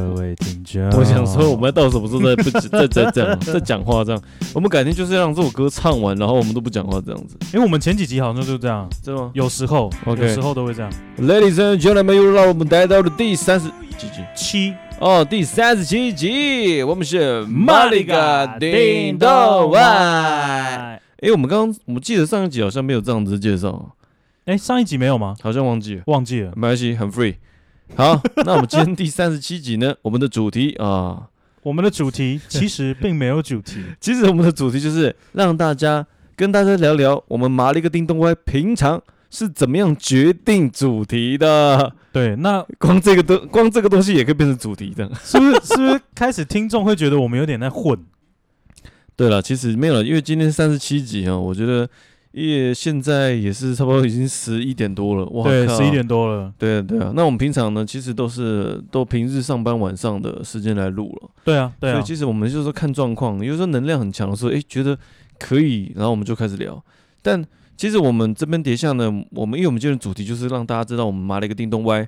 各位听众，我想说，我们到什么时候在不在在这样在讲话这样？我们改天就是让这首歌唱完，然后我们都不讲话这样子。因为我们前几集好像就是这样，真的吗？有时候，OK，有时候都会这样。Ladies and gentlemen，又让我们来到了第三十几集，七哦，第三十七集，我们是马里嘎叮咚外。哎，我们刚刚我们记得上一集好像没有这样子介绍。哎，上一集没有吗？好像忘记了，忘记了，没关系，很 free。好，那我们今天第三十七集呢？我们的主题啊，我们的主题 其实并没有主题，其实我们的主题就是让大家跟大家聊聊我们麻利个叮咚歪平常是怎么样决定主题的。对，那光这个东光这个东西也可以变成主题的，是不是？是不是？开始听众会觉得我们有点在混？对了，其实没有了，因为今天三十七集啊，我觉得。也现在也是差不多已经十一点多了，哇！对，十一点多了。对啊，对啊。那我们平常呢，其实都是都平日上班晚上的时间来录了。对啊，对啊。所以其实我们就是说看状况，有时候能量很强的时候，哎，觉得可以，然后我们就开始聊。但其实我们这边叠下呢，我们因为我们今天的主题就是让大家知道我们麻了一个叮咚歪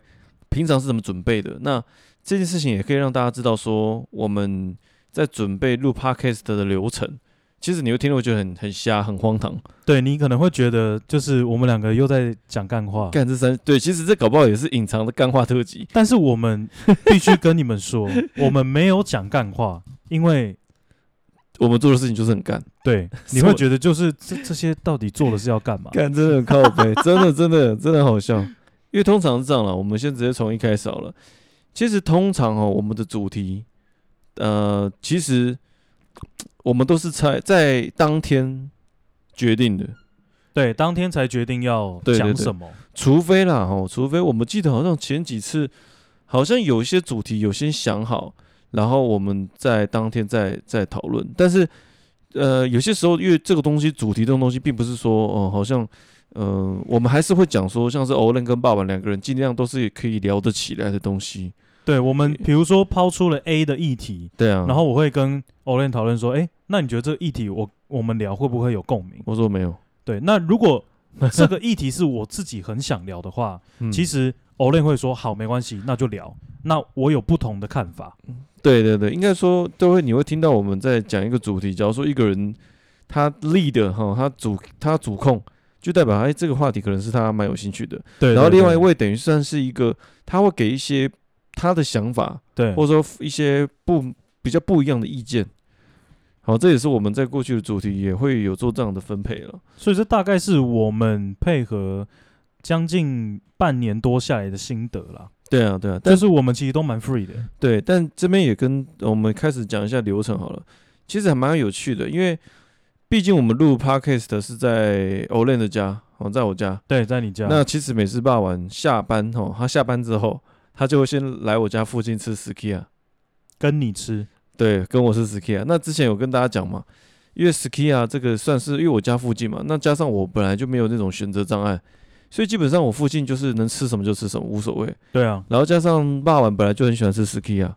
平常是怎么准备的。那这件事情也可以让大家知道说我们在准备录 Podcast 的流程。其实你会听了，我觉得很很瞎，很荒唐。对，你可能会觉得，就是我们两个又在讲干话。干这三对，其实这搞不好也是隐藏的干话特辑。但是我们必须跟你们说，我们没有讲干话，因为我们做的事情就是很干。对，你会觉得就是这这些到底做的是要干嘛？干真的很靠北，真的真的真的好笑。因为通常是这样了，我们先直接从一开始好了。其实通常哦，我们的主题，呃，其实。我们都是在在当天决定的，对，当天才决定要讲什么。除非啦，哦，除非我们记得好像前几次好像有一些主题有先想好，然后我们在当天再再讨论。但是，呃，有些时候因为这个东西主题这种东西，并不是说哦、呃，好像，呃，我们还是会讲说，像是欧伦跟爸爸两个人尽量都是可以聊得起来的东西。对，我们比如说抛出了 A 的议题，对啊，然后我会跟 Olen 讨论说，哎，那你觉得这个议题我我们聊会不会有共鸣？我说没有。对，那如果这个议题是我自己很想聊的话，其实 Olen 会说好，没关系，那就聊。那我有不同的看法。对对对，应该说都会，你会听到我们在讲一个主题。假如说一个人他 lead 哈，他主他主控，就代表哎这个话题可能是他蛮有兴趣的。对，然后另外一位等于算是一个，他会给一些。他的想法，对，或者说一些不比较不一样的意见，好，这也是我们在过去的主题也会有做这样的分配了。所以这大概是我们配合将近半年多下来的心得啦。对啊，对啊，但是我们其实都蛮 free 的。对，但这边也跟我们开始讲一下流程好了。其实还蛮有趣的，因为毕竟我们录 podcast 是在 Olen 的家，哦，在我家，对，在你家。那其实每次傍晚下班哦，他下班之后。他就会先来我家附近吃 Skia，跟你吃，对，跟我是 Skia。那之前有跟大家讲嘛，因为 Skia 这个算是因为我家附近嘛，那加上我本来就没有那种选择障碍，所以基本上我附近就是能吃什么就吃什么，无所谓。对啊，然后加上霸王本来就很喜欢吃 Skia，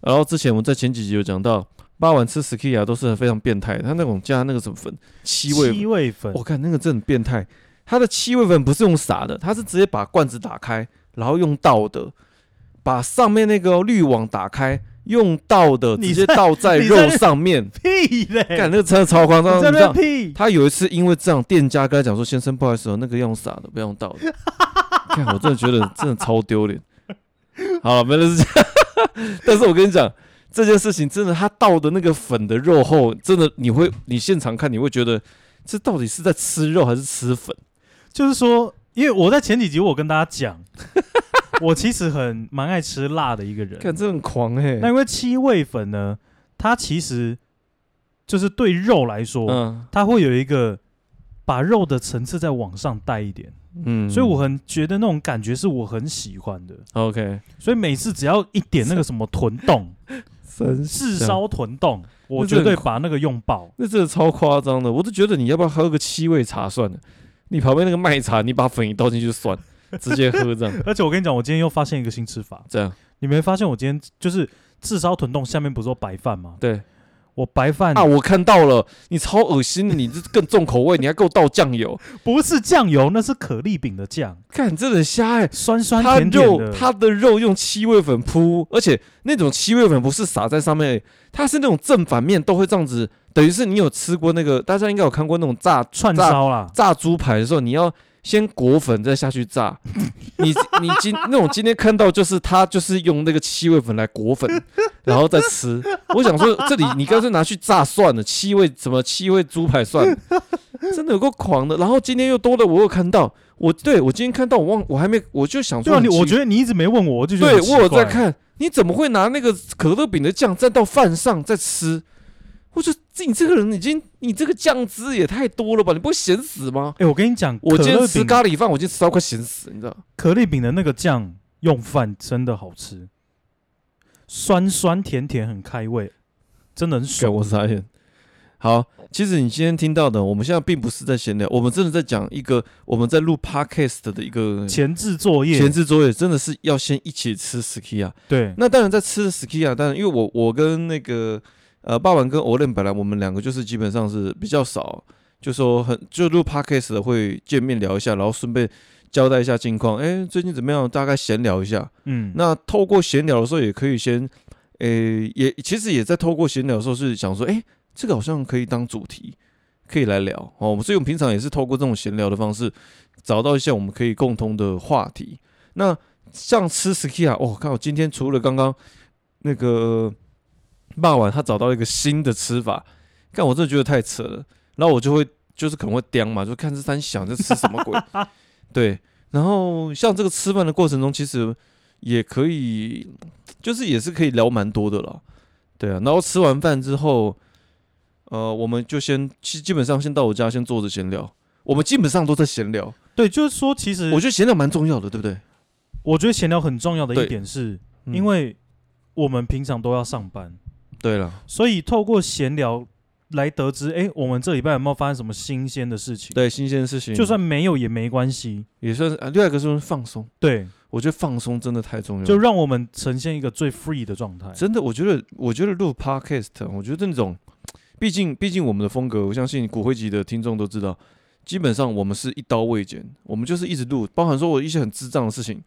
然后之前我们在前几集有讲到，霸碗吃 Skia 都是非常变态，他那种加那个什么粉，七味七味粉，我看那个真的很变态，他的七味粉不是用撒的，他是直接把罐子打开。然后用倒的，把上面那个滤网打开，用倒的直接倒在肉上面。屁嘞！干那个真的超夸张，真的屁！他有一次因为这样，店家跟他讲说：“先生，不好意思哦，那个用洒的，不要用倒的。”看，我真的觉得真的超丢脸。好了，没了是这样。但是我跟你讲，这件事情真的，他倒的那个粉的肉后，真的你会，你现场看你会觉得，这到底是在吃肉还是吃粉？就是说。因为我在前几集我跟大家讲，我其实很蛮爱吃辣的一个人，看这很狂哎。那因为七味粉呢，它其实就是对肉来说，嗯，它会有一个把肉的层次再往上带一点，嗯，所以我很觉得那种感觉是我很喜欢的。OK，所以每次只要一点那个什么豚冻，炙烧豚冻，我绝对把那个用爆。那真的超夸张的，我都觉得你要不要喝个七味茶算了。你旁边那个麦茶，你把粉一倒进去就算，直接喝这样。而且我跟你讲，我今天又发现一个新吃法。这样，你没发现我今天就是炙烧豚冻下面不是有白饭吗？对，我白饭啊，我看到了，你超恶心的，你这更重口味，你还给我倒酱油，不是酱油，那是可丽饼的酱。看，这很瞎哎、欸，酸酸甜甜的。它的肉用七味粉铺，而且那种七味粉不是撒在上面，它是那种正反面都会这样子。等于是你有吃过那个，大家应该有看过那种炸串烧啦，炸猪排的时候，你要。先裹粉，再下去炸。你你今那种今天看到就是他就是用那个七味粉来裹粉，然后再吃。我想说这里你干脆拿去炸算了，七味什么七味猪排算，真的有够狂的。然后今天又多了，我有看到，我对我今天看到我忘我还没我就想说，对啊，你我觉得你一直没问我，我就觉得对我有在看，你怎么会拿那个可乐饼的酱蘸到饭上再吃？我觉得你这个人已经，你这个酱汁也太多了吧？你不会咸死吗？哎、欸，我跟你讲，我今天吃咖喱饭，我今天吃到快咸死，你知道？可丽饼的那个酱用饭真的好吃，酸酸甜甜很开胃，真的很爽。我发现，好，其实你今天听到的，我们现在并不是在闲聊，我们真的在讲一个我们在录 podcast 的一个前置作业。前置作业真的是要先一起吃 Skia。对，那当然在吃 Skia，当然因为我我跟那个。呃，霸王跟欧练本来我们两个就是基本上是比较少，就说很就录 podcast 的会见面聊一下，然后顺便交代一下近况，哎，最近怎么样？大概闲聊一下。嗯，那透过闲聊的时候也可以先，诶，也其实也在透过闲聊的时候是想说，哎，这个好像可以当主题，可以来聊哦。所以我们平常也是透过这种闲聊的方式，找到一些我们可以共同的话题。那像吃 ski 啊哦，看我今天除了刚刚那个。骂完，他找到一个新的吃法，但我真的觉得太扯了。然后我就会，就是可能会叼嘛，就看这三想这吃什么鬼？对。然后像这个吃饭的过程中，其实也可以，就是也是可以聊蛮多的了。对啊。然后吃完饭之后，呃，我们就先，其实基本上先到我家先坐着闲聊。我们基本上都在闲聊。对，就是说，其实我觉得闲聊蛮重要的，对不对？我觉得闲聊很重要的一点是，嗯、因为我们平常都要上班。对了，所以透过闲聊来得知，哎，我们这礼拜有没有发生什么新鲜的事情？对，新鲜的事情，就算没有也没关系，也算是啊。另外一个是放松，对，我觉得放松真的太重要了，就让我们呈现一个最 free 的状态。真的，我觉得，我觉得录 podcast，我觉得那种，毕竟，毕竟我们的风格，我相信骨灰级的听众都知道，基本上我们是一刀未剪，我们就是一直录，包含说我一些很智障的事情，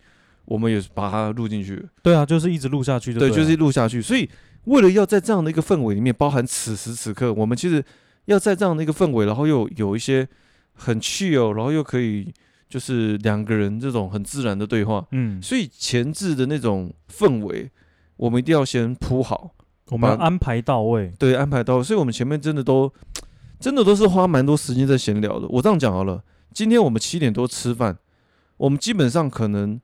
我们也把它录进去。对啊，就是一直录下去对，对，就是录下去，所以。为了要在这样的一个氛围里面，包含此时此刻，我们其实要在这样的一个氛围，然后又有一些很 chill，然后又可以就是两个人这种很自然的对话，嗯，所以前置的那种氛围，我们一定要先铺好，我们要安排到位，对，安排到位。所以我们前面真的都真的都是花蛮多时间在闲聊的。我这样讲好了，今天我们七点多吃饭，我们基本上可能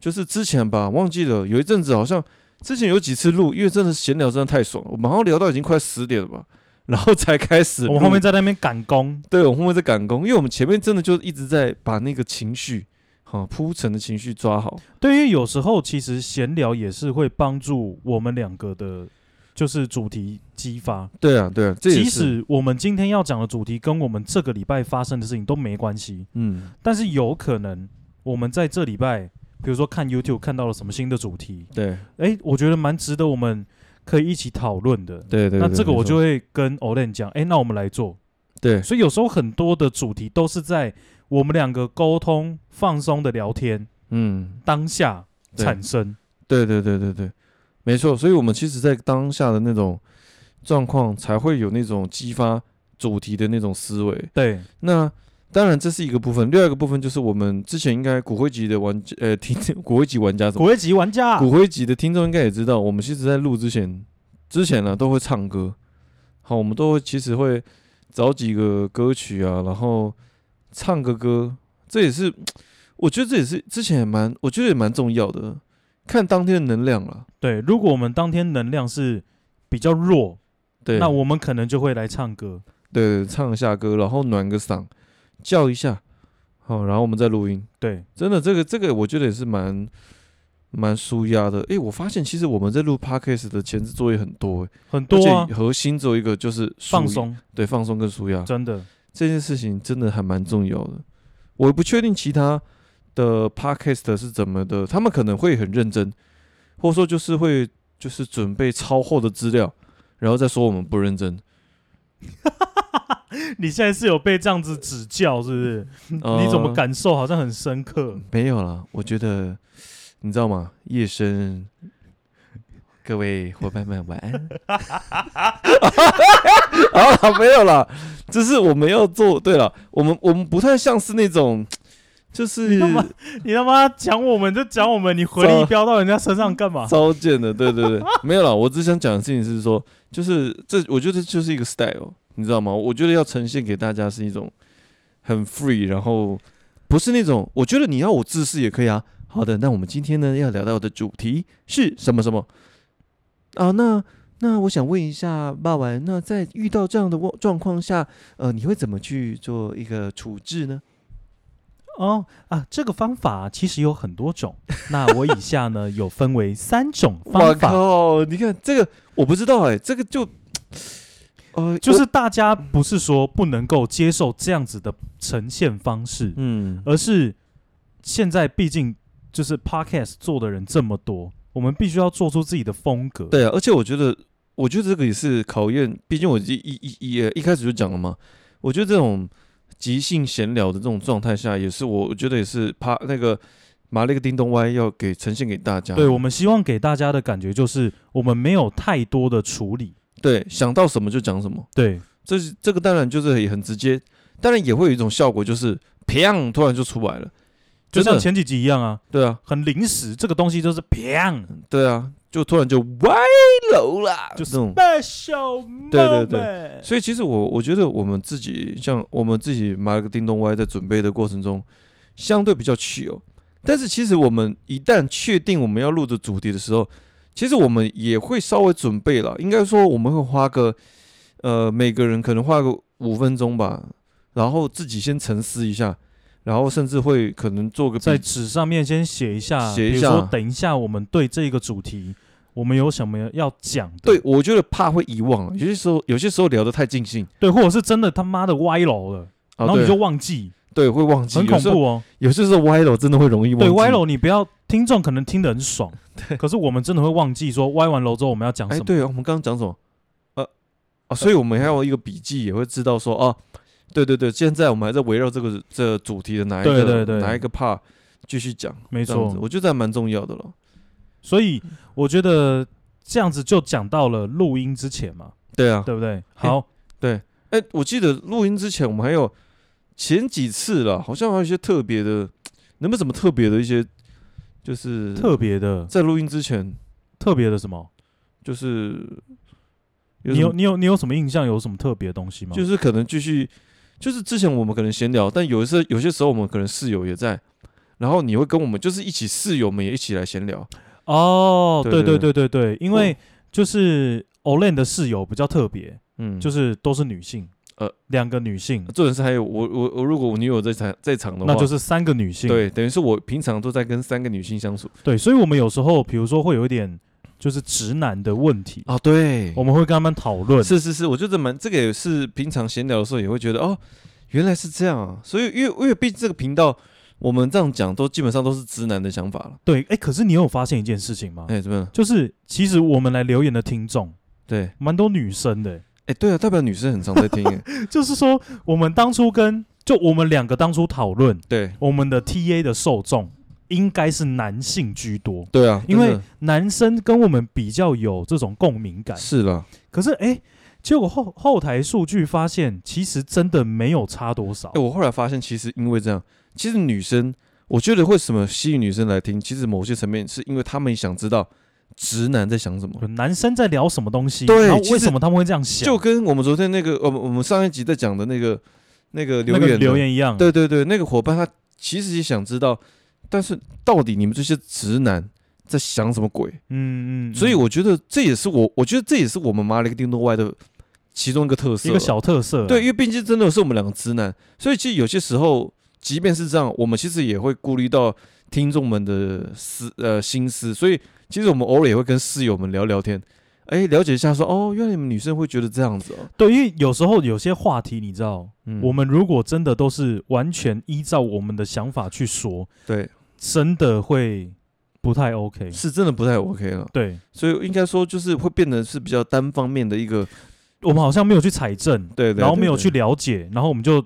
就是之前吧，忘记了有一阵子好像。之前有几次录，因为真的闲聊真的太爽了，我们好像聊到已经快十点了吧，然后才开始。我们后面在那边赶工，对，我们后面在赶工，因为我们前面真的就一直在把那个情绪，哈，铺陈的情绪抓好。对，因为有时候其实闲聊也是会帮助我们两个的，就是主题激发。对啊，对啊，这即使我们今天要讲的主题跟我们这个礼拜发生的事情都没关系，嗯，但是有可能我们在这礼拜。比如说看 YouTube 看到了什么新的主题，对，哎，我觉得蛮值得我们可以一起讨论的。对对，那这个我就会跟 Olen 讲，哎，那我们来做。对，所以有时候很多的主题都是在我们两个沟通放松的聊天，嗯，当下产生。对对对对对，没错。所以我们其实，在当下的那种状况，才会有那种激发主题的那种思维。对，那。当然，这是一个部分。另外一个部分就是我们之前应该骨灰级的玩家，呃，听 骨灰级玩家，骨灰级玩家，骨灰级的听众应该也知道，我们其实在录之前，之前呢都会唱歌。好，我们都会其实会找几个歌曲啊，然后唱个歌。这也是 我觉得这也是之前也蛮，我觉得也蛮重要的。看当天的能量了。对，如果我们当天能量是比较弱，对，那我们可能就会来唱歌。对，唱一下歌，然后暖个嗓。叫一下，好，然后我们再录音。对，真的，这个这个，我觉得也是蛮蛮舒压的。诶，我发现其实我们在录 podcast 的前置作业很多，诶，很多啊。核心只有一个，就是放松。对，放松跟舒压。真的，这件事情真的还蛮重要的。我不确定其他的 podcast 是怎么的，他们可能会很认真，或者说就是会就是准备超厚的资料，然后再说我们不认真。你现在是有被这样子指教，是不是？呃、你怎么感受好像很深刻？没有了，我觉得你知道吗？夜深，各位伙伴们晚安。好了，没有了，只是我们要做。对了，我们我们不太像是那种。就是你他妈，你他妈讲我们就讲我们，你回力飙到人家身上干嘛？糟践的，对对对，没有啦。我只想讲的事情是说，就是这，我觉得就是一个 style，你知道吗？我觉得要呈现给大家是一种很 free，然后不是那种，我觉得你要我自私也可以啊。好的，那我们今天呢要聊到的主题是什么什么啊？那那我想问一下，霸王，那在遇到这样的状况下，呃，你会怎么去做一个处置呢？哦啊，这个方法其实有很多种。那我以下呢有分为三种 方法。哦，你看这个我不知道哎，这个就呃，就是大家不是说不能够接受这样子的呈现方式，嗯，而是现在毕竟就是 podcast 做的人这么多，我们必须要做出自己的风格。对啊，而且我觉得，我觉得这个也是考验，毕竟我一一一一一开始就讲了嘛，我觉得这种。即兴闲聊的这种状态下，也是我觉得也是怕那个麻利个叮咚歪要给呈现给大家。对，我们希望给大家的感觉就是我们没有太多的处理，对，想到什么就讲什么。对，这是这个当然就是也很直接，当然也会有一种效果，就是砰，突然就出来了，就像前几集一样啊。对啊，很临时，这个东西就是砰。对啊。就突然就歪楼啦，就是这种。对对对，所以其实我我觉得我们自己像我们自己买了个叮咚歪，在准备的过程中，相对比较 chill。但是其实我们一旦确定我们要录的主题的时候，其实我们也会稍微准备了。应该说我们会花个呃每个人可能花个五分钟吧，然后自己先沉思一下。然后甚至会可能做个在纸上面先写一下，写一下，说等一下我们对这个主题，我们有什么要讲的？对，我觉得怕会遗忘，有些时候有些时候聊得太尽兴，对，或者是真的他妈的歪楼了，啊、然后你就忘记，对，会忘记，很恐怖哦。有些时候歪楼真的会容易忘记，对，歪楼你不要听众可能听得很爽，对，可是我们真的会忘记说歪完楼之后我们要讲什么？哎，对，我们刚刚讲什么？呃，啊，所以我们还有一个笔记也会知道说啊。对对对，现在我们还在围绕这个这个主题的哪一个对对对哪一个 part 继续讲，没错，我觉得还蛮重要的了。所以我觉得这样子就讲到了录音之前嘛，对啊，对不对？好，对，哎，我记得录音之前我们还有前几次了，好像还有一些特别的，能不能什么特别的一些，就是特别的，在录音之前特别的什么，就是有你有你有你有什么印象？有什么特别的东西吗？就是可能继续。就是之前我们可能闲聊，但有一次有些时候我们可能室友也在，然后你会跟我们就是一起室友们也一起来闲聊。哦，对对对对对，因为就是 Olen 的室友比较特别，嗯，就是都是女性，呃，两个女性，这人是还有我我我，如果我女友在场在场的话，那就是三个女性，对，等于是我平常都在跟三个女性相处。对，所以我们有时候比如说会有一点。就是直男的问题啊，对，我们会跟他们讨论。是是是，我觉得蛮这个也是平常闲聊的时候也会觉得哦，原来是这样啊。所以因为因为毕竟这个频道，我们这样讲都基本上都是直男的想法了。对，哎，可是你有发现一件事情吗？哎，怎么样？就是其实我们来留言的听众，对，蛮多女生的。哎，对啊，代表女生很常在听。就是说，我们当初跟就我们两个当初讨论，对，我们的 TA 的受众。应该是男性居多，对啊，因为男生跟我们比较有这种共鸣感。是了，可是哎，结果后后台数据发现，其实真的没有差多少。哎，我后来发现，其实因为这样，其实女生，我觉得为什么吸引女生来听，其实某些层面是因为他们想知道直男在想什么，男生在聊什么东西，对，然后为什么他们会这样想，就跟我们昨天那个，我们我们上一集在讲的那个那个留言留言一样。对对对，那个伙伴他其实也想知道。但是到底你们这些直男在想什么鬼？嗯嗯，所以我觉得这也是我，我觉得这也是我们麻利个叮咚外的其中一个特色，一个小特色。对，因为毕竟真的是我们两个直男，所以其实有些时候，即便是这样，我们其实也会顾虑到听众们的思呃心思，所以其实我们偶尔也会跟室友们聊聊天，哎，了解一下说哦，原来你们女生会觉得这样子哦。对，因为有时候有些话题，你知道，嗯，我们如果真的都是完全依照我们的想法去说，对。真的会不太 OK，是真的不太 OK 了。对，所以应该说就是会变得是比较单方面的一个，我们好像没有去采证，对，然后没有去了解，然后我们就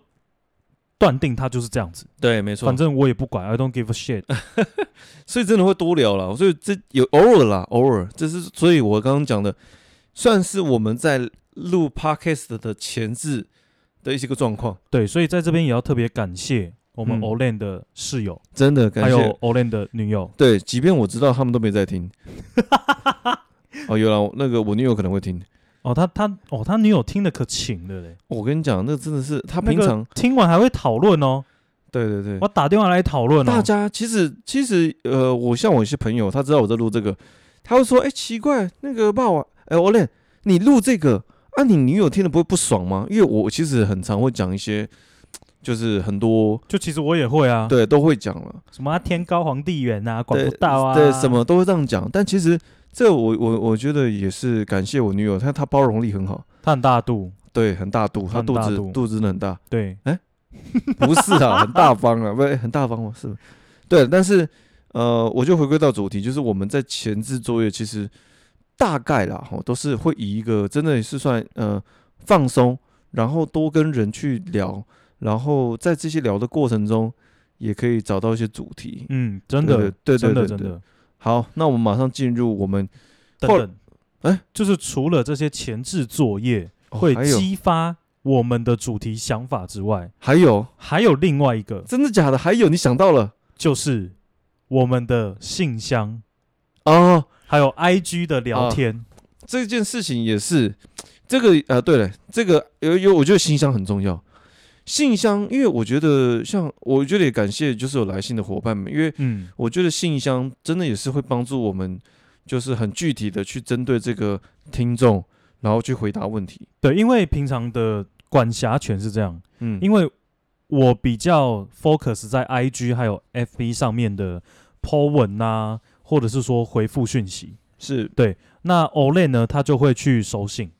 断定他就是这样子。对，没错，反正我也不管，I don't give a shit。所以真的会多聊了，所以这有偶尔啦，偶尔，这是所以我刚刚讲的，算是我们在录 podcast 的前置的一些个状况。对，所以在这边也要特别感谢。我们 Olen 的室友，真的感谢，还有 Olen 的女友。对，即便我知道他们都没在听。哦，有了，那个我女友可能会听。哦，他他哦，他女友听的可勤了嘞。我跟你讲，那真的是他平常听完还会讨论哦。对对对，我打电话来讨论。大家其实其实呃，我像我一些朋友，他知道我在录这个，他会说：“哎，奇怪，那个爸爸，哎，Olen，你录这个啊，你女友听的不会不爽吗？”因为我其实很常会讲一些。就是很多，就其实我也会啊，对，都会讲了，什么天高皇帝远啊，管不到啊，对，对，什么都会这样讲。但其实这我我我觉得也是感谢我女友，她她包容力很好，她很大度，对，很大度，她肚子肚子很大，对，哎，不是啊，很大方啊，不是很大方吗？是，对，但是呃，我就回归到主题，就是我们在前置作业，其实大概啦，哈，都是会以一个真的是算呃放松，然后多跟人去聊。然后在这些聊的过程中，也可以找到一些主题。嗯，真的，对，真的，真的。好，那我们马上进入我们等等。哎，就是除了这些前置作业会激发我们的主题想法之外，还有还有另外一个，真的假的？还有你想到了，就是我们的信箱哦，还有 IG 的聊天。这件事情也是这个呃，对了，这个有有，我觉得信箱很重要。信箱，因为我觉得像，我觉得也感谢就是有来信的伙伴们，因为嗯，我觉得信箱真的也是会帮助我们，就是很具体的去针对这个听众，然后去回答问题。对，因为平常的管辖权是这样，嗯，因为我比较 focus 在 IG 还有 FB 上面的 po 文啊，或者是说回复讯息，是对。那 Olay 呢，他就会去收信，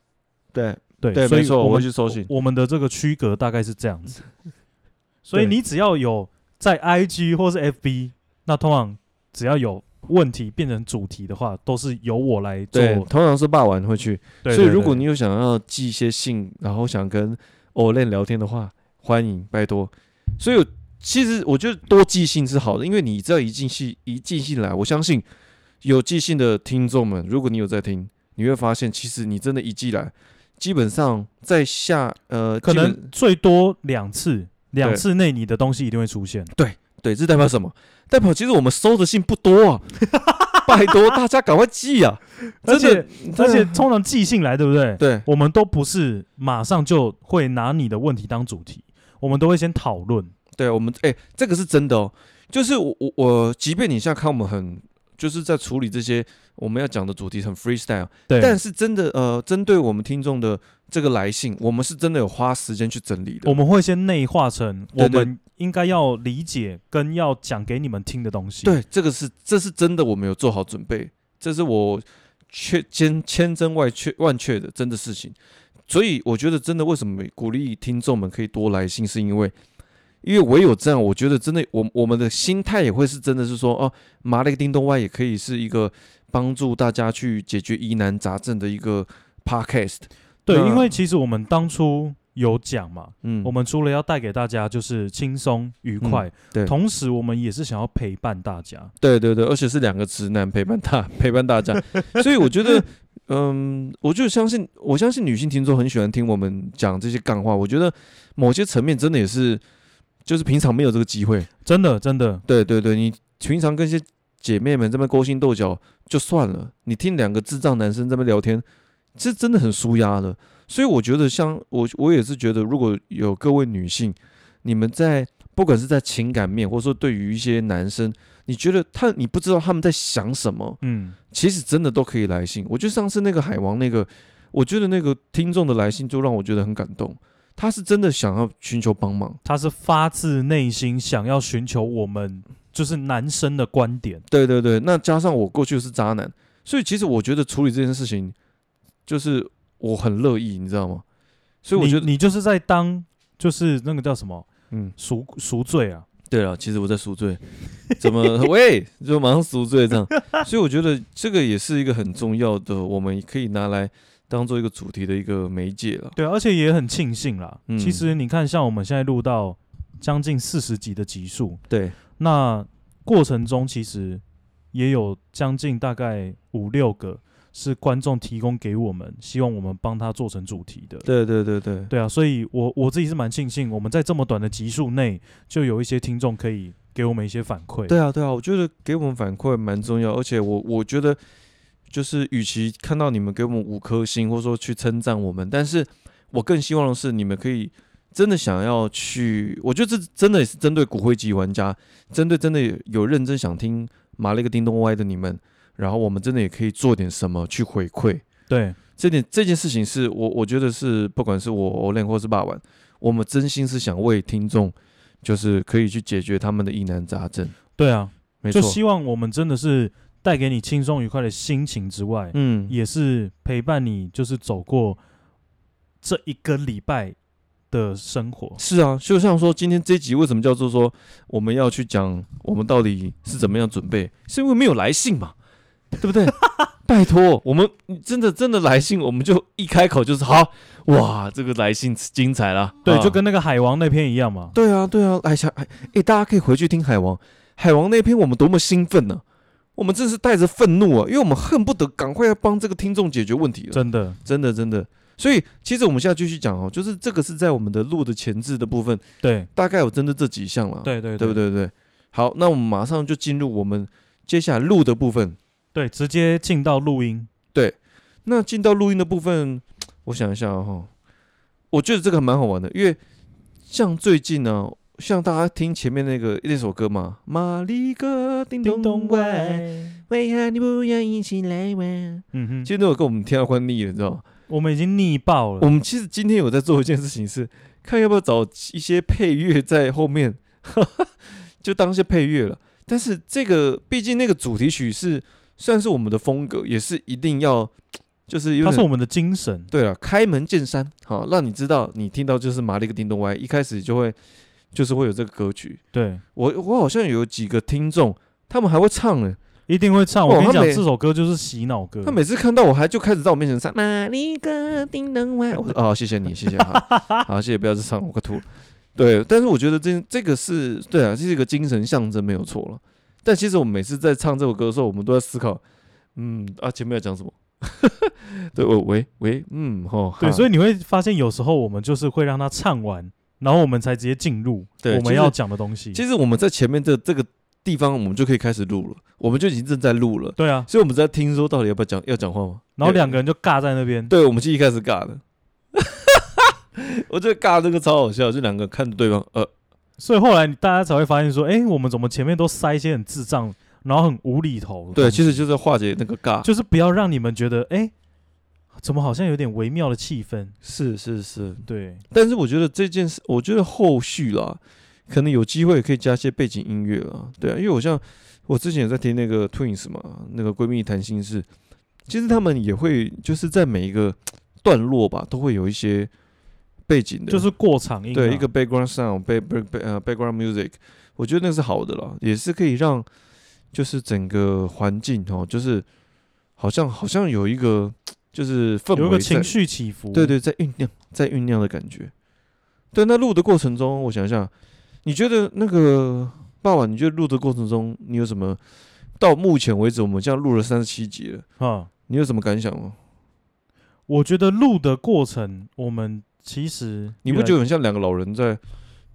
对。对，对，没错，我会去收信。我们的这个区隔大概是这样子，所以你只要有在 IG 或是 FB，那通常只要有问题变成主题的话，都是由我来做。对，通常是霸王会去。对所以如果你有想要寄一些信，然后想跟 Olen 聊天的话，欢迎，拜托。所以其实我觉得多寄信是好的，因为你只要一寄信一寄信来，我相信有寄信的听众们，如果你有在听，你会发现其实你真的一寄来。基本上在下呃，可能最多两次，两次内你的东西一定会出现。对对，这代表什么？代表其实我们收的信不多啊，拜托大家赶快寄啊！而且而且通常寄信来，对不对？对，我们都不是马上就会拿你的问题当主题，我们都会先讨论。对，我们哎，这个是真的哦，就是我我我，即便你现在看我们很。就是在处理这些我们要讲的主题很 freestyle，对，但是真的呃，针对我们听众的这个来信，我们是真的有花时间去整理的。我们会先内化成我们应该要理解跟要讲给你们听的东西。对，这个是这是真的，我们有做好准备，这是我确千千真万确万确的真的事情。所以我觉得真的，为什么鼓励听众们可以多来信，是因为。因为唯有这样，我觉得真的，我我们的心态也会是真的是说，哦，麻利叮咚外也可以是一个帮助大家去解决疑难杂症的一个 podcast。对，因为其实我们当初有讲嘛，嗯，我们除了要带给大家就是轻松愉快，嗯，对，同时我们也是想要陪伴大家。对对对，而且是两个直男陪伴大 陪伴大家，所以我觉得，嗯，我就相信，我相信女性听众很喜欢听我们讲这些干话。我觉得某些层面真的也是。就是平常没有这个机会，真的真的，对对对，你平常跟一些姐妹们这边勾心斗角就算了，你听两个智障男生这边聊天，这真的很舒压的。所以我觉得，像我我也是觉得，如果有各位女性，你们在不管是在情感面，或者说对于一些男生，你觉得他你不知道他们在想什么，嗯，其实真的都可以来信。我觉得上次那个海王那个，我觉得那个听众的来信就让我觉得很感动。他是真的想要寻求帮忙，他是发自内心想要寻求我们就是男生的观点。对对对，那加上我过去是渣男，所以其实我觉得处理这件事情就是我很乐意，你知道吗？所以我觉得你，你就是在当就是那个叫什么，嗯，赎赎罪啊。对了，其实我在赎罪，怎么 喂就马上赎罪这样？所以我觉得这个也是一个很重要的，我们可以拿来当做一个主题的一个媒介了。对，而且也很庆幸啦。嗯、其实你看，像我们现在录到将近四十集的集数，对，那过程中其实也有将近大概五六个。是观众提供给我们，希望我们帮他做成主题的。对对对对，对啊，所以我我自己是蛮庆幸，我们在这么短的集数内，就有一些听众可以给我们一些反馈。对啊对啊，我觉得给我们反馈蛮重要，而且我我觉得，就是与其看到你们给我们五颗星，或者说去称赞我们，但是我更希望的是，你们可以真的想要去，我觉得这真的也是针对骨灰级玩家，针对真的有认真想听马力克叮咚歪的你们。然后我们真的也可以做点什么去回馈，对这点这件事情是我我觉得是不管是我 Olen 或是霸玩，我们真心是想为听众，就是可以去解决他们的疑难杂症。对啊，没错，就希望我们真的是带给你轻松愉快的心情之外，嗯，也是陪伴你，就是走过这一个礼拜的生活。是啊，就像说今天这集为什么叫做说我们要去讲我们到底是怎么样准备，是因为没有来信嘛。对不对？拜托，我们真的真的来信，我们就一开口就是好哇！这个来信精彩了，对，就跟那个海王那篇一样嘛。对啊，对啊，哎想哎哎，大家可以回去听海王，海王那篇我们多么兴奋呢、啊！我们真是带着愤怒啊，因为我们恨不得赶快要帮这个听众解决问题了。真的，真的，真的。所以其实我们现在继续讲哦，就是这个是在我们的录的前置的部分，对，大概有真的这几项了。对对，对，对不对？对。好，那我们马上就进入我们接下来录的部分。对，直接进到录音。对，那进到录音的部分，我想一下哈，我觉得这个还蛮好玩的，因为像最近呢，像大家听前面那个那首歌嘛，《马力克叮咚歪》，为何你不要一起来玩？嗯哼，其实那首歌我们听到快腻了，你知道吗？我们已经腻爆了。我们其实今天有在做一件事情是，是看要不要找一些配乐在后面，就当一些配乐了。但是这个毕竟那个主题曲是。算是我们的风格，也是一定要，就是它是我们的精神。对了，开门见山，好，让你知道你听到就是马力克叮咚歪，一开始就会就是会有这个歌曲。对我，我好像有几个听众，他们还会唱呢，一定会唱。我跟你讲，这首歌就是洗脑歌。他每次看到我还就开始在我面前唱马力克叮咚歪。哦，谢谢你，谢谢，好，好，谢谢，不要再唱了，我快吐了。对，但是我觉得这这个是对啊，这是一个精神象征，没有错了。但其实我们每次在唱这首歌的时候，我们都在思考，嗯啊，前面要讲什么？对，我喂喂，嗯吼，对，所以你会发现有时候我们就是会让他唱完，然后我们才直接进入我们要讲的东西。其实我们在前面这这个地方，我们就可以开始录了，我们就已经正在录了。对啊，所以我们在听说到底要不要讲要讲话吗？然后两个人就尬在那边。对，我们就一开始尬的。我觉得尬这个超好笑，就两个看着对方，呃。所以后来大家才会发现说，哎、欸，我们怎么前面都塞一些很智障，然后很无厘头？对，其实就是化解那个尬，就是不要让你们觉得，哎、欸，怎么好像有点微妙的气氛？是是是，对。但是我觉得这件事，我觉得后续啦，可能有机会可以加些背景音乐啊，对啊，因为我像我之前也在听那个 Twins 嘛，那个闺蜜谈心事，其实他们也会就是在每一个段落吧，都会有一些。背景的，就是过场音、啊，对，一个 background sound，b a c k 呃 background music，我觉得那是好的啦，也是可以让就是整个环境哦，就是好像好像有一个就是氛围，有一个情绪起伏，对对，在酝酿，在酝酿的感觉。对，那录的过程中，我想想，你觉得那个爸爸，你觉得录的过程中，你有什么？到目前为止，我们这样录了三十七集了啊，你有什么感想吗？我觉得录的过程，我们。其实你不觉得很像两个老人在，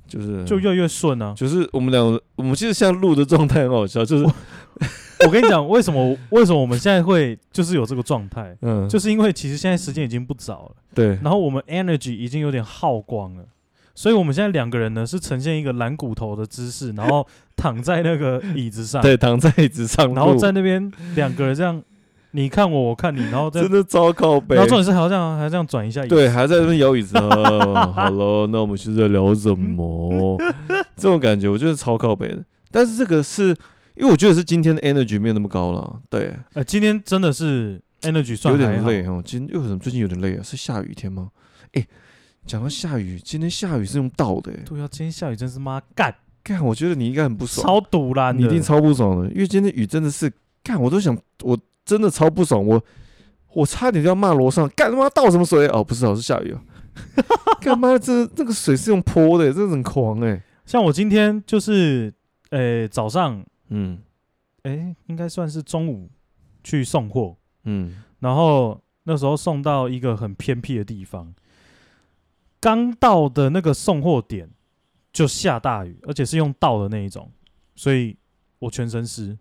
就是就越来越顺啊。就是我们两个，我们其实现在录的状态很好笑。就是我，我跟你讲，为什么为什么我们现在会就是有这个状态？嗯，就是因为其实现在时间已经不早了。对。然后我们 energy 已经有点耗光了，所以我们现在两个人呢是呈现一个蓝骨头的姿势，然后躺在那个椅子上。对，躺在椅子上，然后在那边两个人这样。你看我，我看你，然后真的超靠北。然后重点是好像还这样转一下椅子，对，还在那边摇椅子。好了，那我们现在聊什么？这种感觉我觉得超靠北的。但是这个是因为我觉得是今天的 energy 没有那么高了。对，呃，今天真的是 energy 算有点累哦。今天又为什么最近有点累啊？是下雨天吗？哎，讲到下雨，今天下雨是用倒的。对啊，今天下雨真是妈干干，我觉得你应该很不爽，超堵啦，你一定超不爽的，因为今天雨真的是，干，我都想，我真的超不爽，我我差点就要骂楼上，干他妈倒什么水？哦，不是，哦，是下雨哦，干嘛这这个水是用泼的，这很狂哎。像我今天就是，呃、欸，早上，嗯，哎、欸，应该算是中午去送货，嗯，然后那时候送到一个很偏僻的地方，刚到的那个送货点就下大雨，而且是用倒的那一种，所以我全身湿。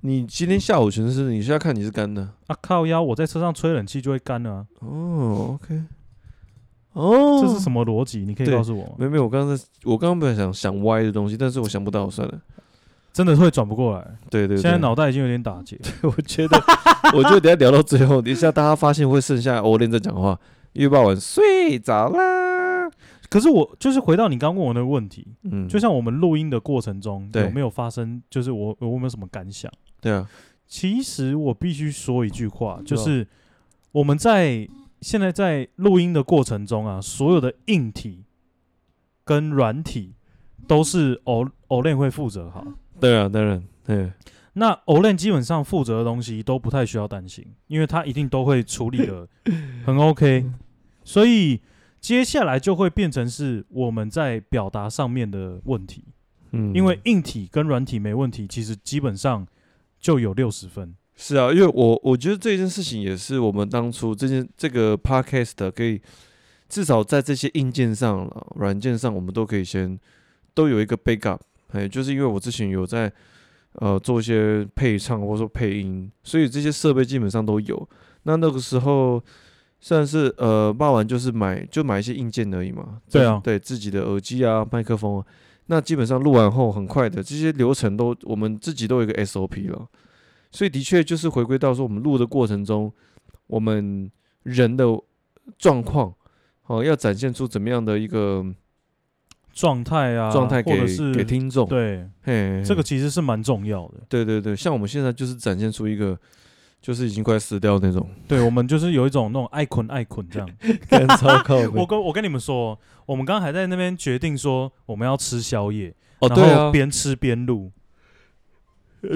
你今天下午全身湿，你现在看你是干的啊？靠腰，我在车上吹冷气就会干了啊。哦，OK。哦，这是什么逻辑？你可以告诉我。没有没有，我刚刚在，我刚刚本来想想歪的东西，但是我想不到，算了，真的会转不过来。对，对对，现在脑袋已经有点打结。我觉得，我觉得等下聊到最后，等一下大家发现会剩下欧练在讲话，因为傍晚睡着啦。可是我就是回到你刚问我那个问题，嗯，就像我们录音的过程中有没有发生，就是我我有没有什么感想？对啊，其实我必须说一句话，就是我们在。现在在录音的过程中啊，所有的硬体跟软体都是欧欧练会负责好。对啊，当然，对。那欧练基本上负责的东西都不太需要担心，因为他一定都会处理的很 OK。所以接下来就会变成是我们在表达上面的问题。嗯，因为硬体跟软体没问题，其实基本上就有六十分。是啊，因为我我觉得这件事情也是我们当初这件这个 podcast 可以至少在这些硬件上、软件上，我们都可以先都有一个 backup。哎，就是因为我之前有在呃做一些配唱或者说配音，所以这些设备基本上都有。那那个时候算是呃骂完就是买就买一些硬件而已嘛。对啊，对自己的耳机啊、麦克风啊，那基本上录完后很快的这些流程都我们自己都有一个 SOP 了。所以的确就是回归到说，我们录的过程中，我们人的状况，哦，要展现出怎么样的一个状态啊，状态给给听众，对，嘿，这个其实是蛮重要的。对对对，像我们现在就是展现出一个，就是已经快死掉那种。对，我们就是有一种那种爱捆爱捆这样。超靠我跟我跟你们说，我们刚刚还在那边决定说我们要吃宵夜，哦，对啊，边吃边录。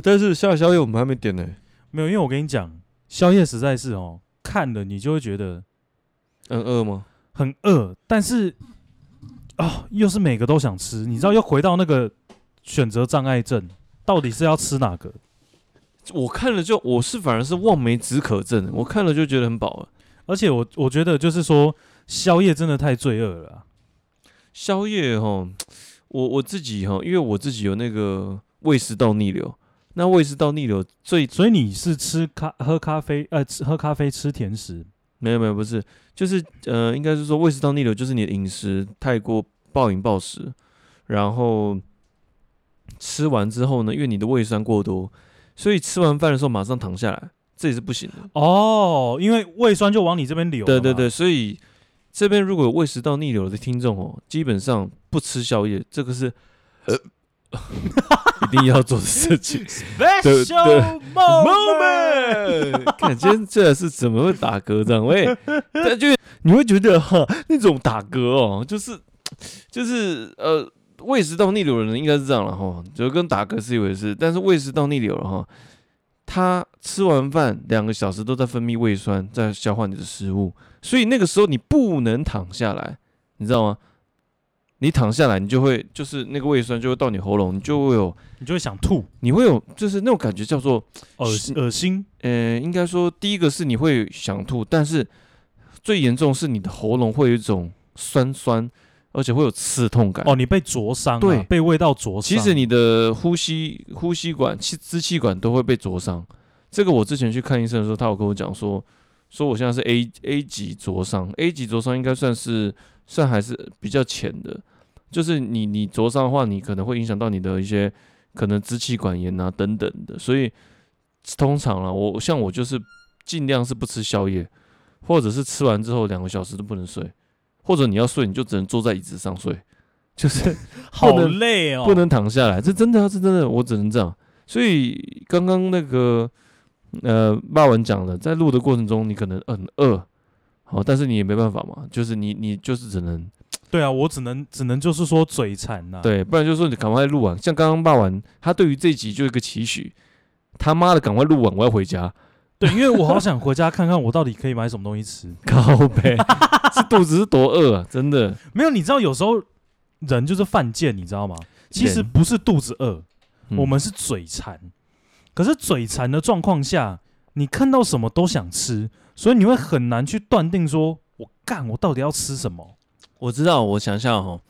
但是下宵夜我们还没点呢，没有，因为我跟你讲，宵夜实在是哦，看了你就会觉得很饿吗？很饿，但是啊、哦，又是每个都想吃，你知道，又回到那个选择障碍症，到底是要吃哪个？我看了就，我是反而是望梅止渴症，我看了就觉得很饱了，而且我我觉得就是说，宵夜真的太罪恶了、啊。宵夜哈，我我自己哈，因为我自己有那个胃食道逆流。那胃食道逆流最，所以你是吃咖喝咖啡呃，吃喝咖啡吃甜食？没有没有，不是，就是呃，应该是说胃食道逆流就是你的饮食太过暴饮暴食，然后吃完之后呢，因为你的胃酸过多，所以吃完饭的时候马上躺下来，这也是不行的哦，因为胃酸就往你这边流。对对对，所以这边如果有胃食道逆流的听众哦，基本上不吃宵夜，这个是呃。一定要做的事情，Special moment。看今天这是怎么会打嗝这样？喂，但就你会觉得哈，那种打嗝哦，就是就是呃，胃食道逆流的人应该是这样了哈，就跟打嗝是一回事。但是胃食道逆流了哈，他吃完饭两个小时都在分泌胃酸，在消化你的食物，所以那个时候你不能躺下来，你知道吗？你躺下来，你就会就是那个胃酸就会到你喉咙，你就会有，你就会想吐，你会有就是那种感觉叫做恶心恶心。呃，应该说第一个是你会想吐，但是最严重是你的喉咙会有一种酸酸，而且会有刺痛感。哦，你被灼伤，对，被味道灼伤。其实你的呼吸呼吸管、气支气管都会被灼伤。这个我之前去看医生的时候，他有跟我讲说，说我现在是 A A 级灼伤，A 级灼伤应该算是算还是比较浅的。就是你你灼伤的话，你可能会影响到你的一些可能支气管炎啊等等的，所以通常啊，我像我就是尽量是不吃宵夜，或者是吃完之后两个小时都不能睡，或者你要睡你就只能坐在椅子上睡，就是好累哦，不能躺下来，这真的啊，这真的，我只能这样。所以刚刚那个呃，霸文讲的，在录的过程中你可能很饿，好，但是你也没办法嘛，就是你你就是只能。对啊，我只能只能就是说嘴馋呐。对，不然就是说你赶快录完。像刚刚霸完，他对于这一集就有一个期许，他妈的赶快录完，我要回家。对，因为我好想回家看看我到底可以买什么东西吃。靠北，这肚子是多饿啊！真的没有，你知道有时候人就是犯贱，你知道吗？其实不是肚子饿，嗯、我们是嘴馋。可是嘴馋的状况下，你看到什么都想吃，所以你会很难去断定说，我干，我到底要吃什么？我知道，我想想哈，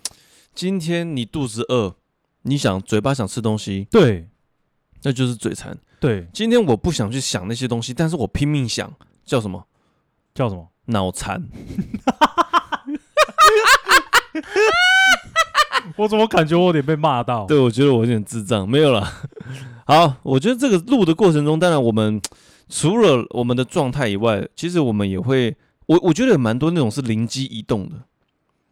今天你肚子饿，你想嘴巴想吃东西，对，那就是嘴馋。对，今天我不想去想那些东西，但是我拼命想，叫什么？叫什么？脑残。我怎么感觉我有点被骂到？对，我觉得我有点智障。没有了。好，我觉得这个录的过程中，当然我们 除了我们的状态以外，其实我们也会，我我觉得有蛮多那种是灵机一动的。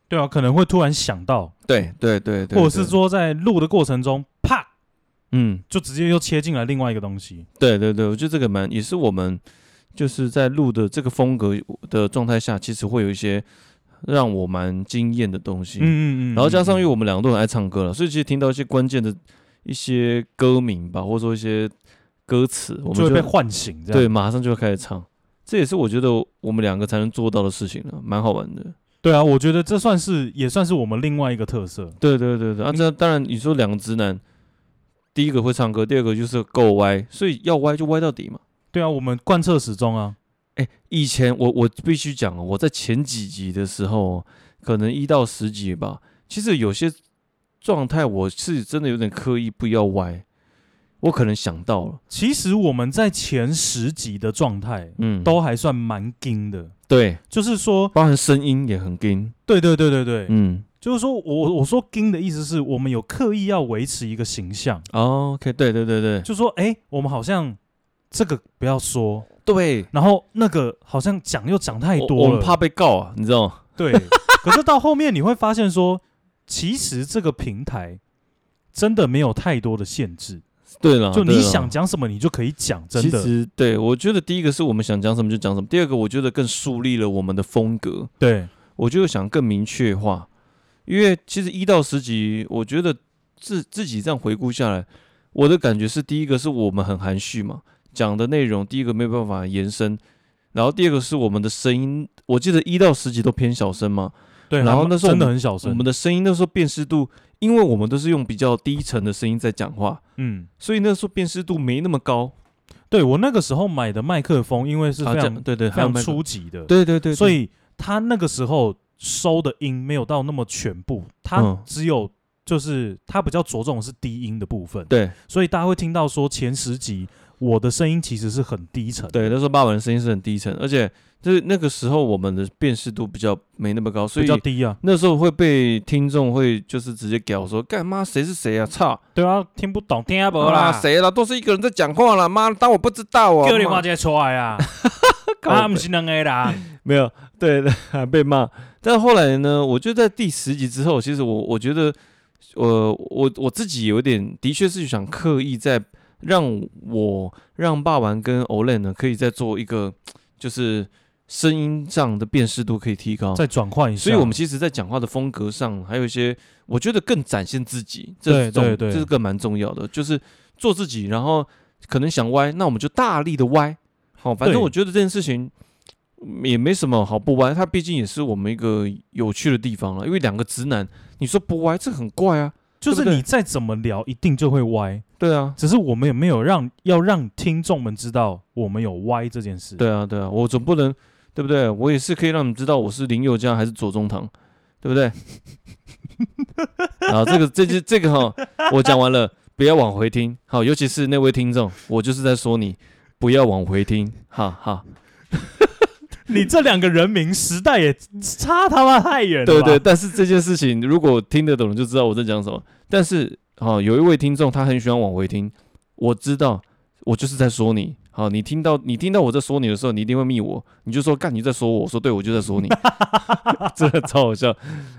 对啊，可能会突然想到。对对对对，或者是说在录的过程中，啪。嗯，就直接又切进来另外一个东西。对对对，我觉得这个蛮也是我们就是在录的这个风格的状态下，其实会有一些让我蛮惊艳的东西。嗯嗯嗯。然后加上因为我们两个都很爱唱歌了，所以其实听到一些关键的一些歌名吧，或者说一些歌词，我们就，就会被唤醒。对，马上就会开始唱。这也是我觉得我们两个才能做到的事情了，蛮好玩的。对啊，我觉得这算是也算是我们另外一个特色。对对对对，啊，这当然你说两个直男。第一个会唱歌，第二个就是够歪，所以要歪就歪到底嘛。对啊，我们贯彻始终啊。哎、欸，以前我我必须讲，我在前几集的时候，可能一到十集吧，其实有些状态我是真的有点刻意不要歪，我可能想到了。其实我们在前十集的状态，嗯，都还算蛮硬的。对，就是说，包含声音也很硬。对对对对对，嗯。就是说我我说“金”的意思是我们有刻意要维持一个形象。Oh, OK，对对对对，就说哎、欸，我们好像这个不要说，对，然后那个好像讲又讲太多了，我，我们怕被告啊，你知道吗？对。可是到后面你会发现说，其实这个平台真的没有太多的限制。对了，就你想讲什么，你就可以讲。真的，其实对我觉得第一个是我们想讲什么就讲什么，第二个我觉得更树立了我们的风格。对，我就想更明确化。因为其实一到十集，我觉得自自己这样回顾下来，我的感觉是，第一个是我们很含蓄嘛，讲的内容第一个没有办法延伸，然后第二个是我们的声音，我记得一到十集都偏小声嘛，对，然后那时候真的很小声，我们的声音那时候辨识度，因为我们都是用比较低沉的声音在讲话，嗯，所以那时候辨识度没那么高。对，我那个时候买的麦克风，因为是非常、啊、对对非常初级的，对对对，对，所以他那个时候。收的音没有到那么全部，它只有就是它比较着重的是低音的部分。对，所以大家会听到说前十集我的声音其实是很低沉。对，那时候爸爸的声音是很低沉，而且就是那个时候我们的辨识度比较没那么高，所以比较低啊。那时候会被听众会就是直接屌说干妈谁是谁啊？操！对啊，听不懂，听不懂啦，谁啦？都是一个人在讲话啦。妈，当我不知道啊。叫你妈直接出来啊！他不是两个啦，没有，对对，还被骂。但后来呢，我就在第十集之后，其实我我觉得，呃，我我自己有点，的确是想刻意在让我让霸王跟欧雷呢，可以再做一个，就是声音上的辨识度可以提高，再转换一下。所以我们其实，在讲话的风格上，还有一些，我觉得更展现自己，这种这是个蛮重要的，就是做自己。然后可能想歪，那我们就大力的歪。好，反正我觉得这件事情也没什么好不歪，它毕竟也是我们一个有趣的地方了。因为两个直男，你说不歪，这很怪啊。就是你再怎么聊，一定就会歪。对啊，只是我们也没有让要让听众们知道我们有歪这件事？对啊，对啊，我总不能对不对？我也是可以让你们知道我是林宥嘉还是左宗棠，对不对？好，这个这就这个哈，我讲完了，不要往回听。好，尤其是那位听众，我就是在说你。不要往回听，哈哈！你这两个人名时代也差他妈太远了。对对，但是这件事情如果听得懂，就知道我在讲什么。但是，好，有一位听众他很喜欢往回听，我知道，我就是在说你。好，你听到你听到我在说你的时候，你一定会密我，你就说干你在说我，说对，我就在说你，真的超好笑。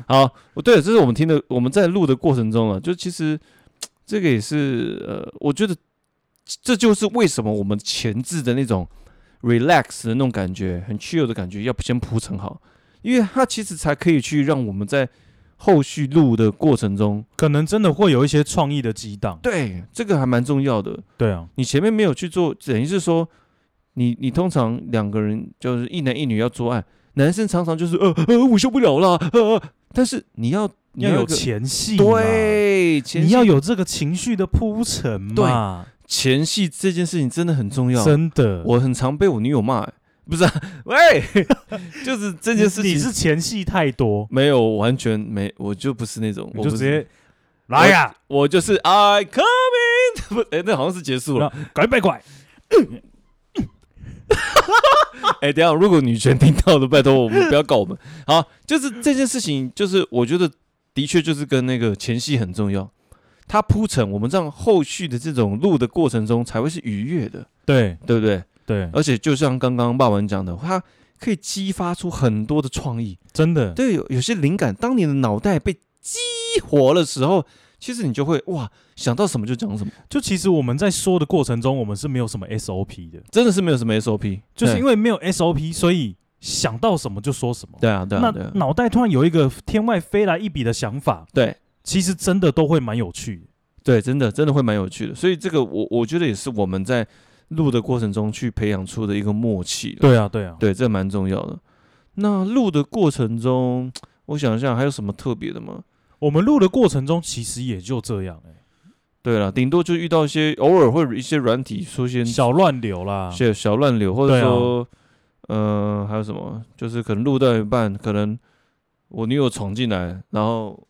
好，对，这是我们听的，我们在录的过程中啊，就其实这个也是呃，我觉得。这就是为什么我们前置的那种 relax 的那种感觉，很 chill 的感觉，要先铺陈好，因为它其实才可以去让我们在后续录的过程中，可能真的会有一些创意的激荡。对，这个还蛮重要的。对啊，你前面没有去做，等于是说，你你通常两个人就是一男一女要做爱，男生常常就是呃呃我受不了了，呃，但是你要你要，有前戏，对，前你要有这个情绪的铺陈嘛。对前戏这件事情真的很重要，真的，我很常被我女友骂，不是、啊，喂，就是这件事情，你是前戏太多，没有，完全没，我就不是那种，我就直接来呀，我就是 I come in，不，哎，那好像是结束了，拐拐拐，哎，等下，如果女权听到的，拜托我们不要告我们，好，就是这件事情，就是我觉得的确就是跟那个前戏很重要。它铺陈，我们这样后续的这种录的过程中才会是愉悦的，对。对不对？对，而且就像刚刚霸文讲的，它可以激发出很多的创意，真的。对，有有些灵感，当你的脑袋被激活的时候，其实你就会哇，想到什么就讲什么。就其实我们在说的过程中，我们是没有什么 SOP 的，真的是没有什么 SOP，就是因为没有 SOP，所以想到什么就说什么。对啊，对啊。那脑袋突然有一个天外飞来一笔的想法，对。其实真的都会蛮有趣的，对，真的真的会蛮有趣的，所以这个我我觉得也是我们在录的过程中去培养出的一个默契。对啊，对啊，对，这蛮重要的。那录的过程中，我想一下还有什么特别的吗？我们录的过程中其实也就这样，欸，对了，顶多就遇到一些偶尔会有一些软体出现小乱流啦，小小乱流，或者说，呃，还有什么？就是可能录到一半，可能我女友闯进来，然后。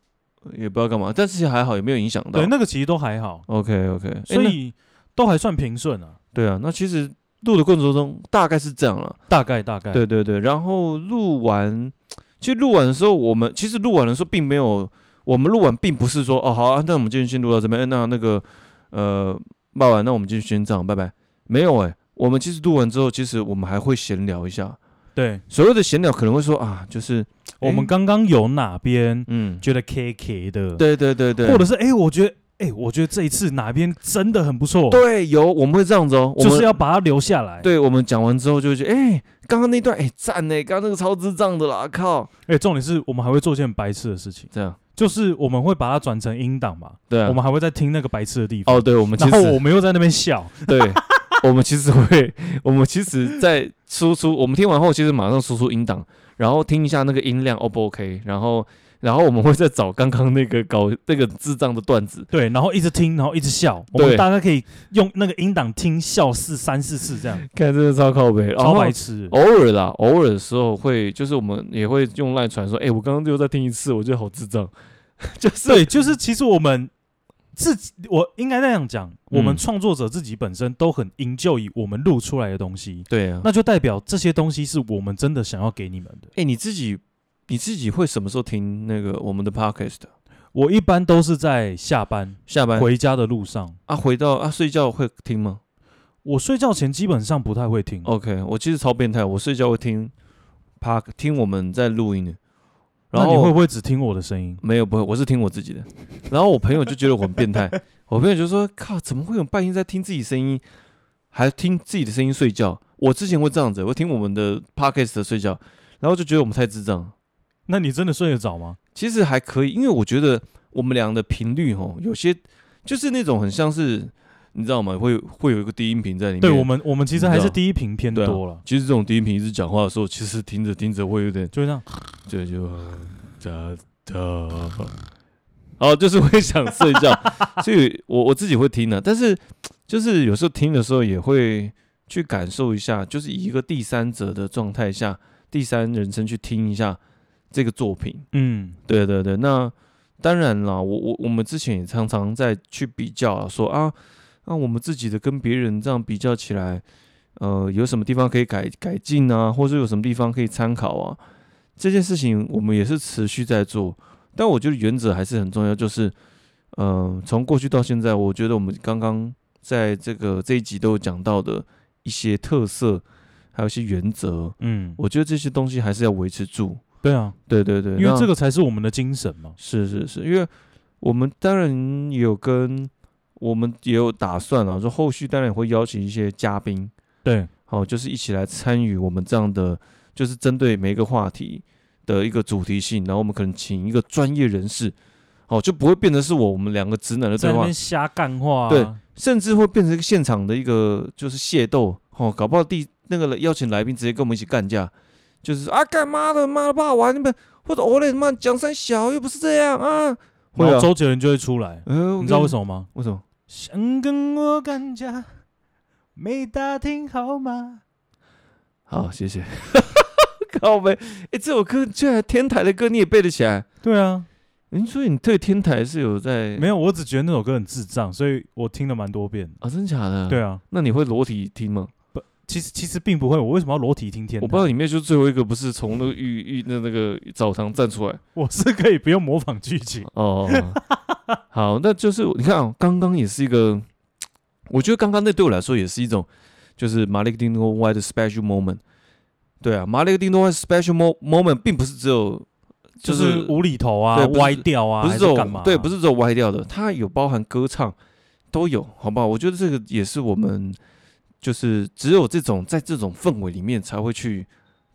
也不知道干嘛，但是还好，也没有影响到。对，那个其实都还好。OK OK，所以都还算平顺啊。对啊，那其实录的过程中大概是这样了，大概大概。对对对，然后录完，其实录完的时候，我们其实录完的时候并没有，我们录完并不是说哦好啊，那我们今天先录到这边，那那个呃，录完，那我们继续先这样，拜拜。没有哎、欸，我们其实录完之后，其实我们还会闲聊一下。对，所谓的闲聊可能会说啊，就是我们刚刚有哪边嗯觉得 K K 的，对对对对，或者是哎，我觉得哎，我觉得这一次哪边真的很不错，对，有我们会这样子哦，就是要把它留下来。对，我们讲完之后就会觉得哎，刚刚那段哎赞呢，刚刚那个超智障的啦，靠！哎，重点是我们还会做件白痴的事情，这样就是我们会把它转成音档嘛，对，我们还会再听那个白痴的地方。哦，对，我们然后我们又在那边笑，对。我们其实会，我们其实，在输出，我们听完后，其实马上输出音档，然后听一下那个音量 O 不 OK，然后，然后我们会再找刚刚那个搞 那个智障的段子，对，然后一直听，然后一直笑，我们大家可以用那个音档听笑四三四次这样，看这个超靠北，超白痴。偶尔啦，偶尔的时候会，就是我们也会用赖传说，哎，我刚刚又再听一次，我觉得好智障，就是对，就是其实我们。自己，我应该那样讲，我们创作者自己本身都很 enjoy 我们录出来的东西，对啊，那就代表这些东西是我们真的想要给你们的。哎，你自己，你自己会什么时候听那个我们的 podcast？我一般都是在下班、下班回家的路上啊，回到啊睡觉会听吗？我睡觉前基本上不太会听。OK，我其实超变态，我睡觉会听 park，听我们在录音的。然后你会不会只听我的声音？没有，不会，我是听我自己的。然后我朋友就觉得我很变态，我朋友就说：“靠，怎么会有半夜在听自己声音，还听自己的声音睡觉？”我之前会这样子，我听我们的 podcast 睡觉，然后就觉得我们太智障。那你真的睡得着吗？其实还可以，因为我觉得我们俩的频率哦，有些就是那种很像是，你知道吗？会会有一个低音频在里面。对我们，我们其实还是低音频偏多了。其实这种低音频一直讲话的时候，其实听着听着会有点，就这样。这就哒哒，哦，就是会想睡觉，所以我我自己会听的，但是就是有时候听的时候也会去感受一下，就是以一个第三者的状态下，第三人称去听一下这个作品。嗯，对对对，那当然啦，我我我们之前也常常在去比较啊，说啊，那我们自己的跟别人这样比较起来，呃，有什么地方可以改改进啊，或者有什么地方可以参考啊？这件事情我们也是持续在做，但我觉得原则还是很重要。就是，嗯、呃，从过去到现在，我觉得我们刚刚在这个这一集都有讲到的一些特色，还有一些原则，嗯，我觉得这些东西还是要维持住。对啊，对对对，因为这个才是我们的精神嘛。是是是，因为我们当然也有跟我们也有打算啊，说后续当然也会邀请一些嘉宾，对，好，就是一起来参与我们这样的。就是针对每一个话题的一个主题性，然后我们可能请一个专业人士，哦，就不会变成是我我们两个直男的对话，在瞎干话，对，甚至会变成一个现场的一个就是械斗，哦，搞不好第那个邀请来宾直接跟我们一起干架，就是啊干妈的妈的不好玩，你们或者我嘞妈讲三小又不是这样啊，然后周杰伦就会出来，嗯你知道为什么吗？为什么？想跟我干架，没打听好吗？好，谢谢。靠呗，哎，这首歌居然天台的歌你也背得起来？对啊，您说你对天台是有在？没有，我只觉得那首歌很智障，所以我听了蛮多遍啊，真假的？对啊，那你会裸体听吗？不，其实其实并不会。我为什么要裸体听天台？我不知道里面就最后一个不是从那个浴浴那那个澡堂站出来？我是可以不用模仿剧情哦。好，那就是你看啊，刚刚也是一个，我觉得刚刚那对我来说也是一种，就是玛丽汀多歪的 special moment。对啊，玛丽汀多歪 special moment 并不是只有就是无厘头啊、歪掉啊，不是这种对，不是这种歪掉的，它有包含歌唱都有，好不好？我觉得这个也是我们就是只有这种在这种氛围里面才会去。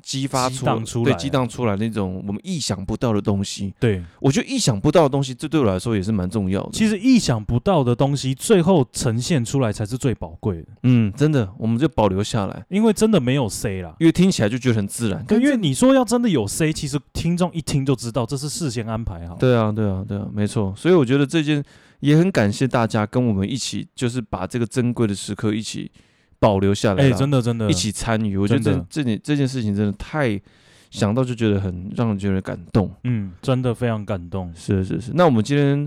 激发出，出对，激荡出来那种我们意想不到的东西。对，我觉得意想不到的东西，这对我来说也是蛮重要的。其实意想不到的东西，最后呈现出来才是最宝贵的。嗯，真的，我们就保留下来，因为真的没有 C 啦，因为听起来就觉得很自然。因为你说要真的有 C，其实听众一听就知道这是事先安排好。对啊，对啊，对啊，没错。所以我觉得这件也很感谢大家跟我们一起，就是把这个珍贵的时刻一起保留下来。哎，真的，真的，一起参与。我觉得这这件这件事情真的太。想到就觉得很让人觉得感动，嗯，真的非常感动，是是是。那我们今天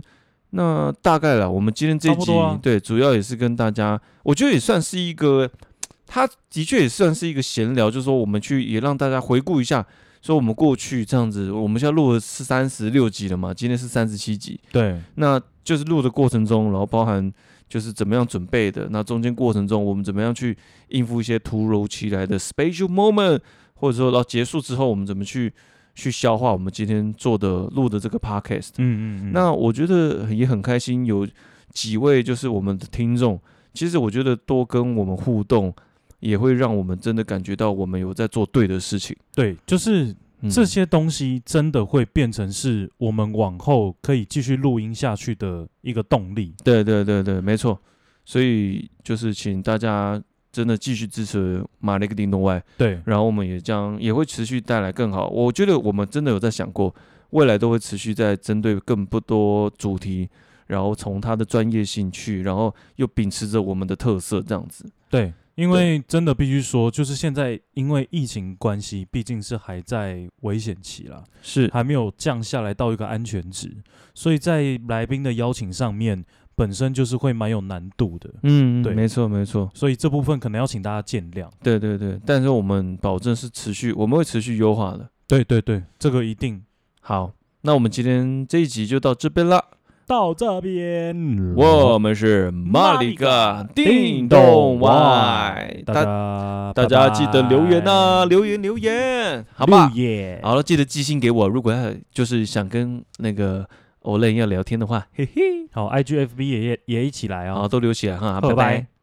那大概了，我们今天这一集、啊、对，主要也是跟大家，我觉得也算是一个，他的确也算是一个闲聊，就是说我们去也让大家回顾一下，说我们过去这样子，我们现在录的是三十六集了嘛，今天是三十七集，对，那就是录的过程中，然后包含就是怎么样准备的，那中间过程中我们怎么样去应付一些突如其来的 special moment。或者说到结束之后，我们怎么去去消化我们今天做的录的这个 podcast？嗯嗯嗯。那我觉得也很开心，有几位就是我们的听众。其实我觉得多跟我们互动，也会让我们真的感觉到我们有在做对的事情。对，就是这些东西真的会变成是我们往后可以继续录音下去的一个动力。对对对对，没错。所以就是请大家。真的继续支持玛丽汀多歪，对，然后我们也将也会持续带来更好。我觉得我们真的有在想过，未来都会持续在针对更不多主题，然后从他的专业性去，然后又秉持着我们的特色这样子。对，因为真的必须说，就是现在因为疫情关系，毕竟是还在危险期啦，是还没有降下来到一个安全值，所以在来宾的邀请上面。本身就是会蛮有难度的，嗯，对，没错没错，所以这部分可能要请大家见谅。对对对，但是我们保证是持续，我们会持续优化的。对对对，这个一定好。那我们今天这一集就到这边了，到这边，我们是马里克叮咚外，大家大家记得留言啊，留言留言，好吧？好了，记得寄信给我，如果要就是想跟那个。欧雷要聊天的话，嘿嘿，好，IGFB 也也也一起来哦，好，都留起来哈，拜拜。拜拜。